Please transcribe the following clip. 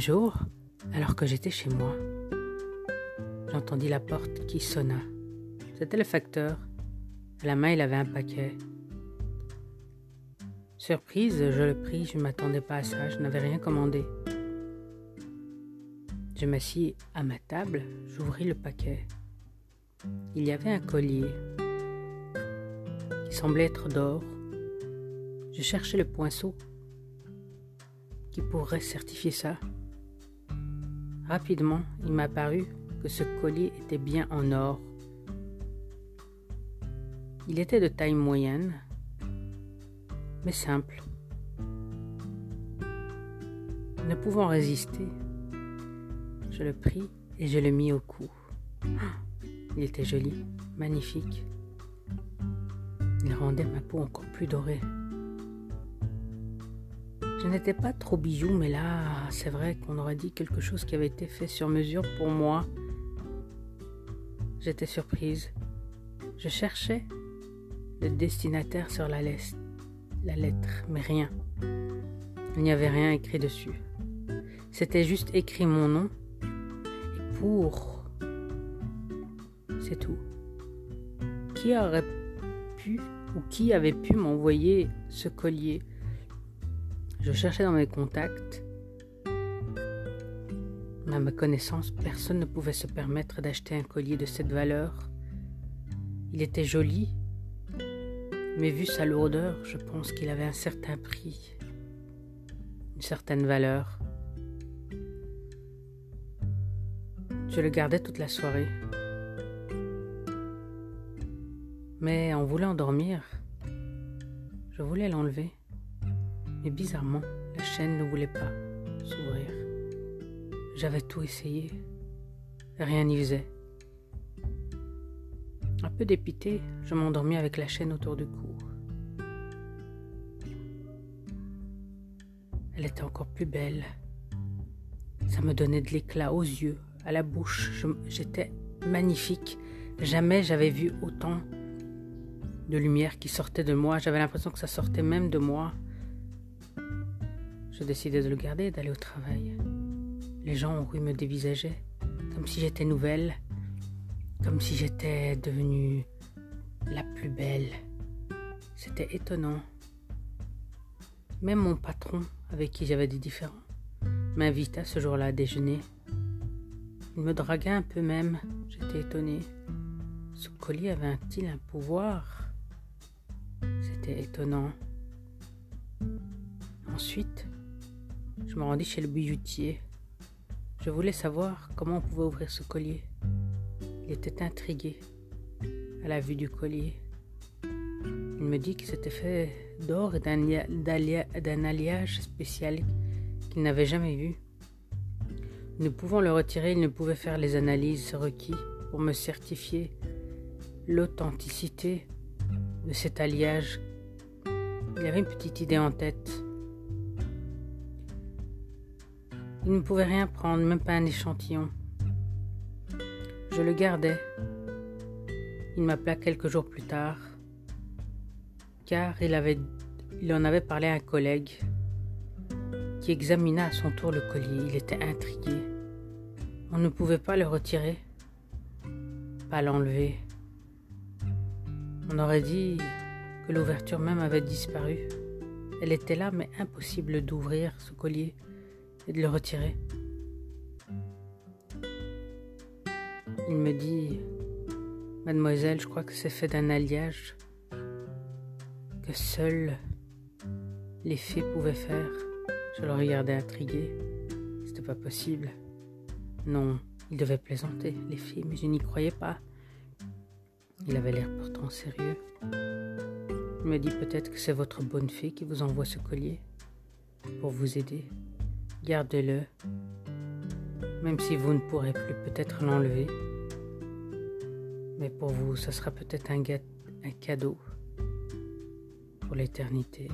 jour, alors que j'étais chez moi, j'entendis la porte qui sonna. C'était le facteur. À la main, il avait un paquet. Surprise, je le pris, je ne m'attendais pas à ça, je n'avais rien commandé. Je m'assis à ma table, j'ouvris le paquet. Il y avait un collier qui semblait être d'or. Je cherchais le poinceau qui pourrait certifier ça. Rapidement, il m'a paru que ce collier était bien en or. Il était de taille moyenne, mais simple. Ne pouvant résister, je le pris et je le mis au cou. Il était joli, magnifique. Il rendait ma peau encore plus dorée. Je n'étais pas trop bijou, mais là, c'est vrai qu'on aurait dit quelque chose qui avait été fait sur mesure pour moi. J'étais surprise. Je cherchais le destinataire sur la, la lettre, mais rien. Il n'y avait rien écrit dessus. C'était juste écrit mon nom et pour. C'est tout. Qui aurait pu ou qui avait pu m'envoyer ce collier? Je cherchais dans mes contacts. À ma connaissance, personne ne pouvait se permettre d'acheter un collier de cette valeur. Il était joli, mais vu sa lourdeur, je pense qu'il avait un certain prix, une certaine valeur. Je le gardais toute la soirée. Mais en voulant dormir, je voulais l'enlever. Mais bizarrement, la chaîne ne voulait pas s'ouvrir. J'avais tout essayé. Rien n'y faisait. Un peu dépité, je m'endormis avec la chaîne autour du cou. Elle était encore plus belle. Ça me donnait de l'éclat aux yeux, à la bouche. J'étais magnifique. Jamais j'avais vu autant de lumière qui sortait de moi. J'avais l'impression que ça sortait même de moi. Je décidai de le garder et d'aller au travail. Les gens, oui, me dévisageaient, comme si j'étais nouvelle, comme si j'étais devenue la plus belle. C'était étonnant. Même mon patron, avec qui j'avais des différends, m'invita ce jour-là à déjeuner. Il me draguait un peu même. J'étais étonnée. Ce collier avait-il un pouvoir? C'était étonnant. Ensuite, je me rendis chez le bijoutier. Je voulais savoir comment on pouvait ouvrir ce collier. Il était intrigué à la vue du collier. Il me dit que c'était fait d'or et d'un alliage spécial qu'il n'avait jamais vu. Ne pouvant le retirer, il ne pouvait faire les analyses requises pour me certifier l'authenticité de cet alliage. Il avait une petite idée en tête. Il ne pouvait rien prendre, même pas un échantillon. Je le gardais. Il m'appela quelques jours plus tard, car il, il en avait parlé à un collègue qui examina à son tour le collier. Il était intrigué. On ne pouvait pas le retirer, pas l'enlever. On aurait dit que l'ouverture même avait disparu. Elle était là, mais impossible d'ouvrir ce collier et de le retirer. Il me dit, Mademoiselle, je crois que c'est fait d'un alliage que seuls les fées pouvaient faire. Je le regardais intrigué. C'était pas possible. Non, il devait plaisanter, les filles, mais je n'y croyais pas. Il avait l'air pourtant sérieux. Il me dit peut-être que c'est votre bonne fée qui vous envoie ce collier pour vous aider. Gardez-le, même si vous ne pourrez plus peut-être l'enlever. Mais pour vous, ce sera peut-être un, un cadeau pour l'éternité.